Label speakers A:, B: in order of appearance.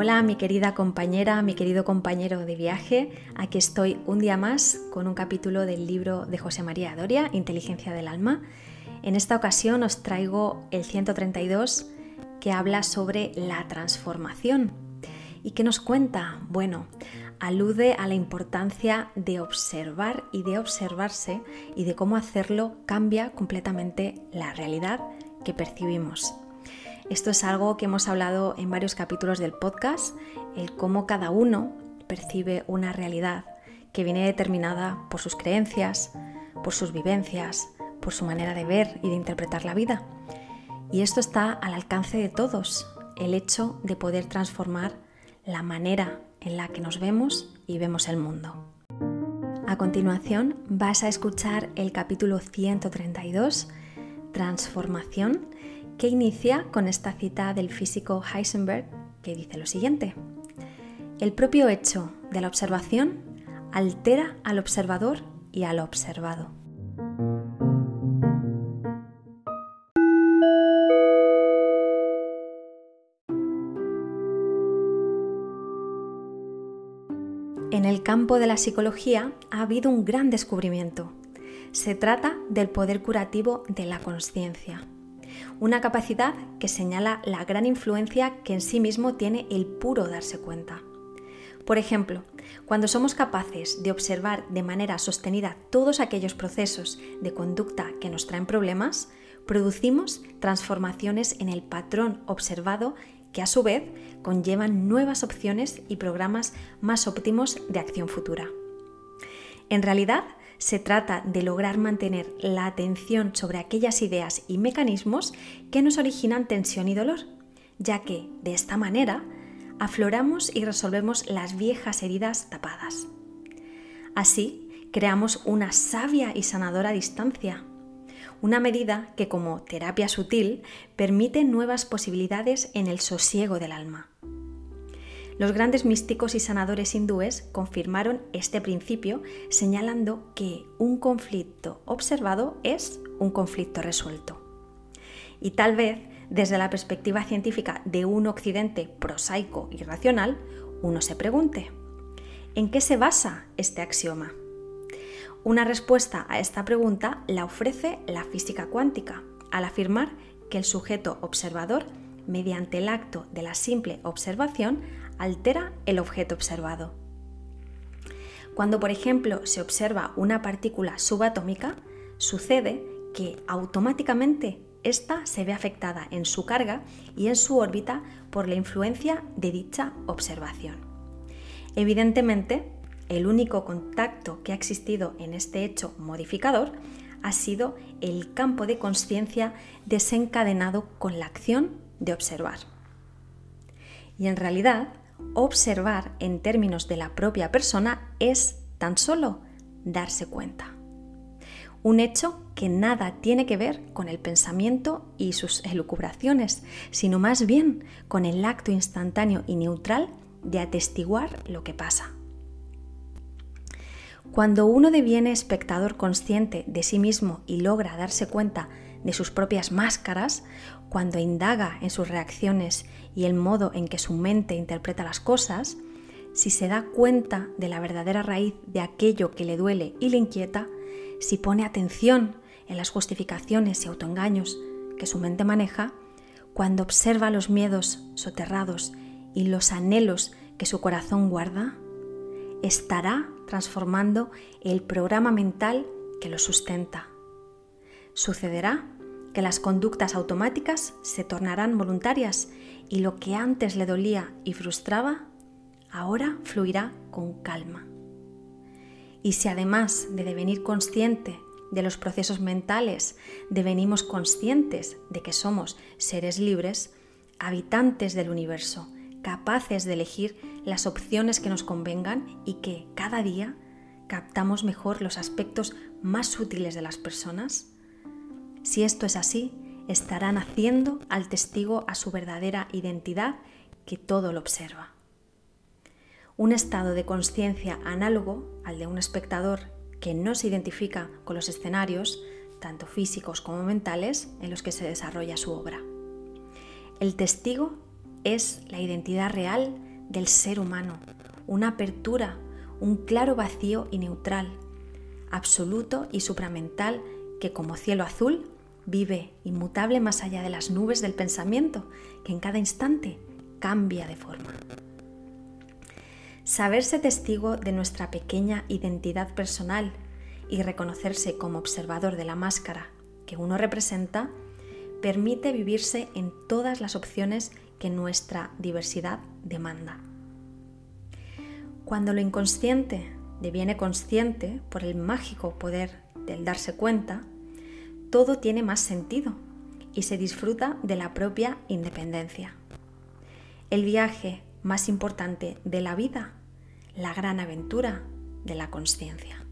A: Hola mi querida compañera, mi querido compañero de viaje, aquí estoy un día más con un capítulo del libro de José María Doria, Inteligencia del Alma. En esta ocasión os traigo el 132 que habla sobre la transformación. ¿Y qué nos cuenta? Bueno, alude a la importancia de observar y de observarse y de cómo hacerlo cambia completamente la realidad que percibimos. Esto es algo que hemos hablado en varios capítulos del podcast, el cómo cada uno percibe una realidad que viene determinada por sus creencias, por sus vivencias, por su manera de ver y de interpretar la vida. Y esto está al alcance de todos, el hecho de poder transformar la manera en la que nos vemos y vemos el mundo. A continuación vas a escuchar el capítulo 132, Transformación, que inicia con esta cita del físico Heisenberg que dice lo siguiente. El propio hecho de la observación altera al observador y al observado. En el campo de la psicología ha habido un gran descubrimiento. Se trata del poder curativo de la conciencia, una capacidad que señala la gran influencia que en sí mismo tiene el puro darse cuenta. Por ejemplo, cuando somos capaces de observar de manera sostenida todos aquellos procesos de conducta que nos traen problemas, producimos transformaciones en el patrón observado que a su vez conllevan nuevas opciones y programas más óptimos de acción futura. En realidad, se trata de lograr mantener la atención sobre aquellas ideas y mecanismos que nos originan tensión y dolor, ya que, de esta manera, afloramos y resolvemos las viejas heridas tapadas. Así, creamos una sabia y sanadora distancia una medida que como terapia sutil permite nuevas posibilidades en el sosiego del alma. Los grandes místicos y sanadores hindúes confirmaron este principio señalando que un conflicto observado es un conflicto resuelto. Y tal vez, desde la perspectiva científica de un occidente prosaico y racional, uno se pregunte, ¿en qué se basa este axioma? Una respuesta a esta pregunta la ofrece la física cuántica, al afirmar que el sujeto observador, mediante el acto de la simple observación, altera el objeto observado. Cuando, por ejemplo, se observa una partícula subatómica, sucede que automáticamente ésta se ve afectada en su carga y en su órbita por la influencia de dicha observación. Evidentemente, el único contacto que ha existido en este hecho modificador ha sido el campo de conciencia desencadenado con la acción de observar. Y en realidad, observar en términos de la propia persona es tan solo darse cuenta. Un hecho que nada tiene que ver con el pensamiento y sus elucubraciones, sino más bien con el acto instantáneo y neutral de atestiguar lo que pasa. Cuando uno deviene espectador consciente de sí mismo y logra darse cuenta de sus propias máscaras, cuando indaga en sus reacciones y el modo en que su mente interpreta las cosas, si se da cuenta de la verdadera raíz de aquello que le duele y le inquieta, si pone atención en las justificaciones y autoengaños que su mente maneja, cuando observa los miedos soterrados y los anhelos que su corazón guarda, estará transformando el programa mental que lo sustenta. Sucederá que las conductas automáticas se tornarán voluntarias y lo que antes le dolía y frustraba, ahora fluirá con calma. Y si además de devenir consciente de los procesos mentales, devenimos conscientes de que somos seres libres, habitantes del universo, capaces de elegir las opciones que nos convengan y que cada día captamos mejor los aspectos más sutiles de las personas? Si esto es así, estarán haciendo al testigo a su verdadera identidad que todo lo observa. Un estado de conciencia análogo al de un espectador que no se identifica con los escenarios, tanto físicos como mentales, en los que se desarrolla su obra. El testigo es la identidad real del ser humano, una apertura, un claro vacío y neutral, absoluto y supramental que como cielo azul vive inmutable más allá de las nubes del pensamiento, que en cada instante cambia de forma. Saberse testigo de nuestra pequeña identidad personal y reconocerse como observador de la máscara que uno representa permite vivirse en todas las opciones que nuestra diversidad demanda. Cuando lo inconsciente deviene consciente por el mágico poder del darse cuenta, todo tiene más sentido y se disfruta de la propia independencia. El viaje más importante de la vida, la gran aventura de la conciencia.